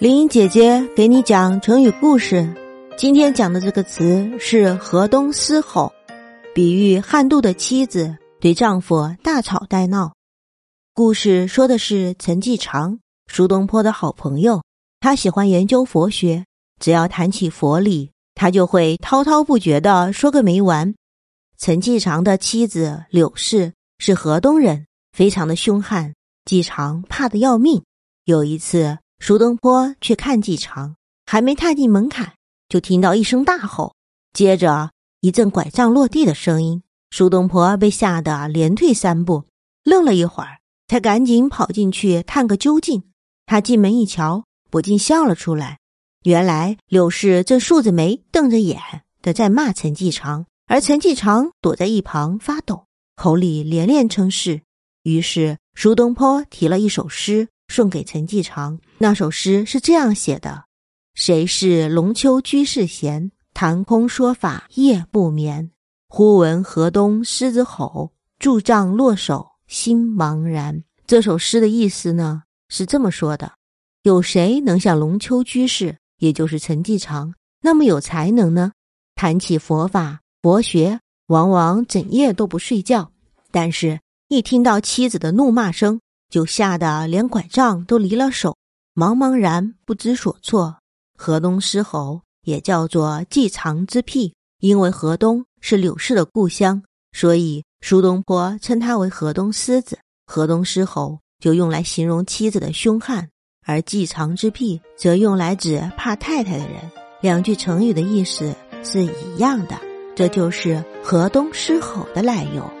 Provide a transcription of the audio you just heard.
林英姐姐给你讲成语故事。今天讲的这个词是“河东狮吼”，比喻汉杜的妻子对丈夫大吵大闹。故事说的是陈继常，苏东坡的好朋友。他喜欢研究佛学，只要谈起佛理，他就会滔滔不绝的说个没完。陈继常的妻子柳氏是河东人，非常的凶悍，继常怕得要命。有一次。苏东坡去看季常，还没踏进门槛，就听到一声大吼，接着一阵拐杖落地的声音。苏东坡被吓得连退三步，愣了一会儿，才赶紧跑进去探个究竟。他进门一瞧，不禁笑了出来。原来柳氏正竖着眉瞪着眼的在骂陈季常，而陈季常躲在一旁发抖，口里连连称是。于是苏东坡提了一首诗。送给陈继常，那首诗是这样写的：“谁是龙丘居士闲？谈空说法夜不眠。忽闻河东狮子吼，拄杖落手心茫然。”这首诗的意思呢是这么说的：有谁能像龙丘居士，也就是陈继常那么有才能呢？谈起佛法佛学，往往整夜都不睡觉，但是一听到妻子的怒骂声。就吓得连拐杖都离了手，茫茫然不知所措。河东狮吼也叫做季常之癖，因为河东是柳氏的故乡，所以苏东坡称他为河东狮子。河东狮吼就用来形容妻子的凶悍，而季常之癖则用来指怕太太的人。两句成语的意思是一样的，这就是河东狮吼的来由。